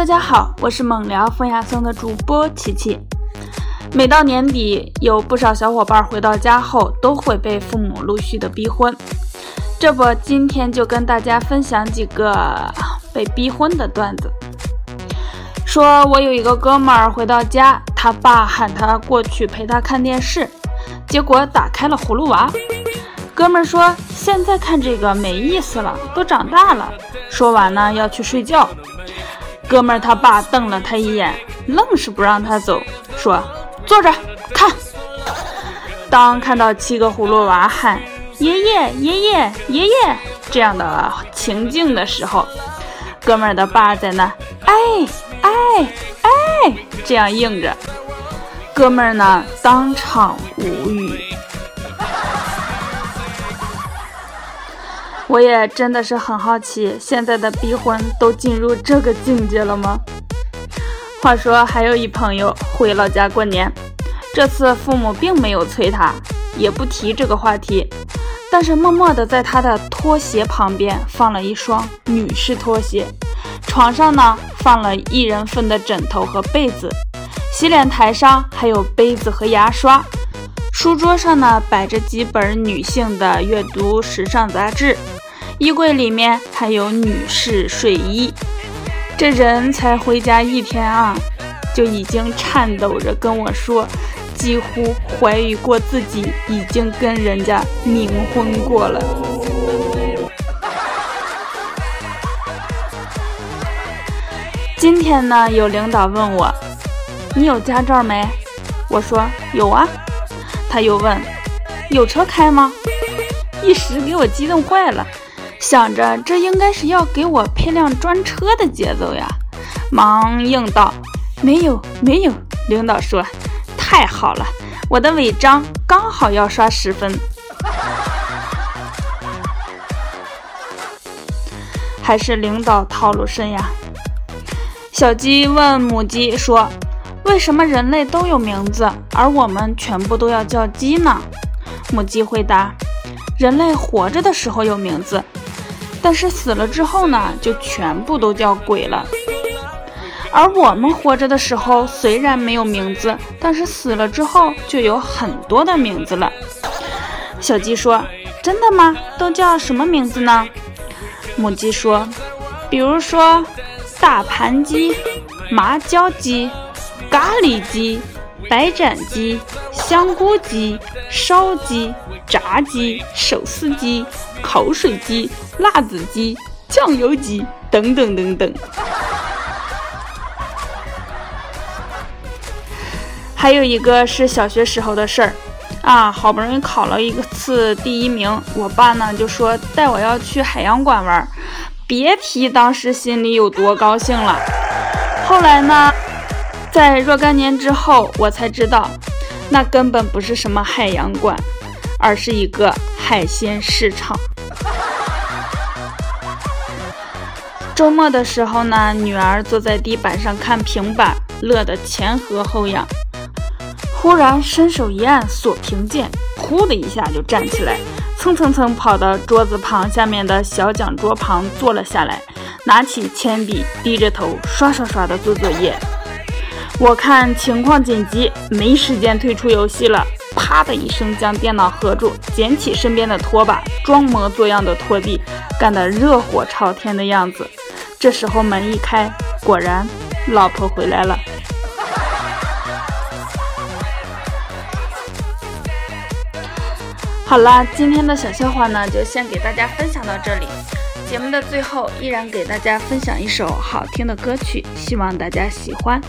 大家好，我是猛聊风雅颂的主播琪琪。每到年底，有不少小伙伴回到家后都会被父母陆续的逼婚。这不，今天就跟大家分享几个被逼婚的段子。说我有一个哥们儿回到家，他爸喊他过去陪他看电视，结果打开了葫芦娃。哥们儿说：“现在看这个没意思了，都长大了。”说完呢，要去睡觉。哥们儿他爸瞪了他一眼，愣是不让他走，说：“坐着看。”当看到七个葫芦娃喊“爷爷爷爷爷爷”这样的情境的时候，哥们儿的爸在那“哎哎哎”这样应着，哥们儿呢当场无语。我也真的是很好奇，现在的逼婚都进入这个境界了吗？话说，还有一朋友回老家过年，这次父母并没有催他，也不提这个话题，但是默默的在他的拖鞋旁边放了一双女士拖鞋，床上呢放了一人份的枕头和被子，洗脸台上还有杯子和牙刷，书桌上呢摆着几本女性的阅读时尚杂志。衣柜里面还有女士睡衣，这人才回家一天啊，就已经颤抖着跟我说，几乎怀疑过自己已经跟人家冥婚过了。今天呢，有领导问我，你有驾照没？我说有啊。他又问，有车开吗？一时给我激动坏了。想着这应该是要给我配辆专车的节奏呀，忙应道：“没有，没有。”领导说：“太好了，我的违章刚好要刷十分。”还是领导套路深呀。小鸡问母鸡说：“为什么人类都有名字，而我们全部都要叫鸡呢？”母鸡回答：“人类活着的时候有名字。”但是死了之后呢，就全部都叫鬼了。而我们活着的时候虽然没有名字，但是死了之后就有很多的名字了。小鸡说：“真的吗？都叫什么名字呢？”母鸡说：“比如说大盘鸡、麻椒鸡、咖喱鸡、白斩鸡、香菇鸡、烧鸡、炸鸡、手撕鸡、口水鸡。”辣子鸡、酱油鸡等等等等，还有一个是小学时候的事儿啊，好不容易考了一次第一名，我爸呢就说带我要去海洋馆玩，别提当时心里有多高兴了。后来呢，在若干年之后，我才知道，那根本不是什么海洋馆，而是一个海鲜市场。周末的时候呢，女儿坐在地板上看平板，乐得前合后仰。忽然伸手一按锁屏键，呼的一下就站起来，蹭蹭蹭跑到桌子旁下面的小讲桌旁坐了下来，拿起铅笔，低着头刷刷刷的做作业。我看情况紧急，没时间退出游戏了，啪的一声将电脑合住，捡起身边的拖把，装模作样的拖地，干得热火朝天的样子。这时候门一开，果然老婆回来了。好了，今天的小笑话呢，就先给大家分享到这里。节目的最后，依然给大家分享一首好听的歌曲，希望大家喜欢。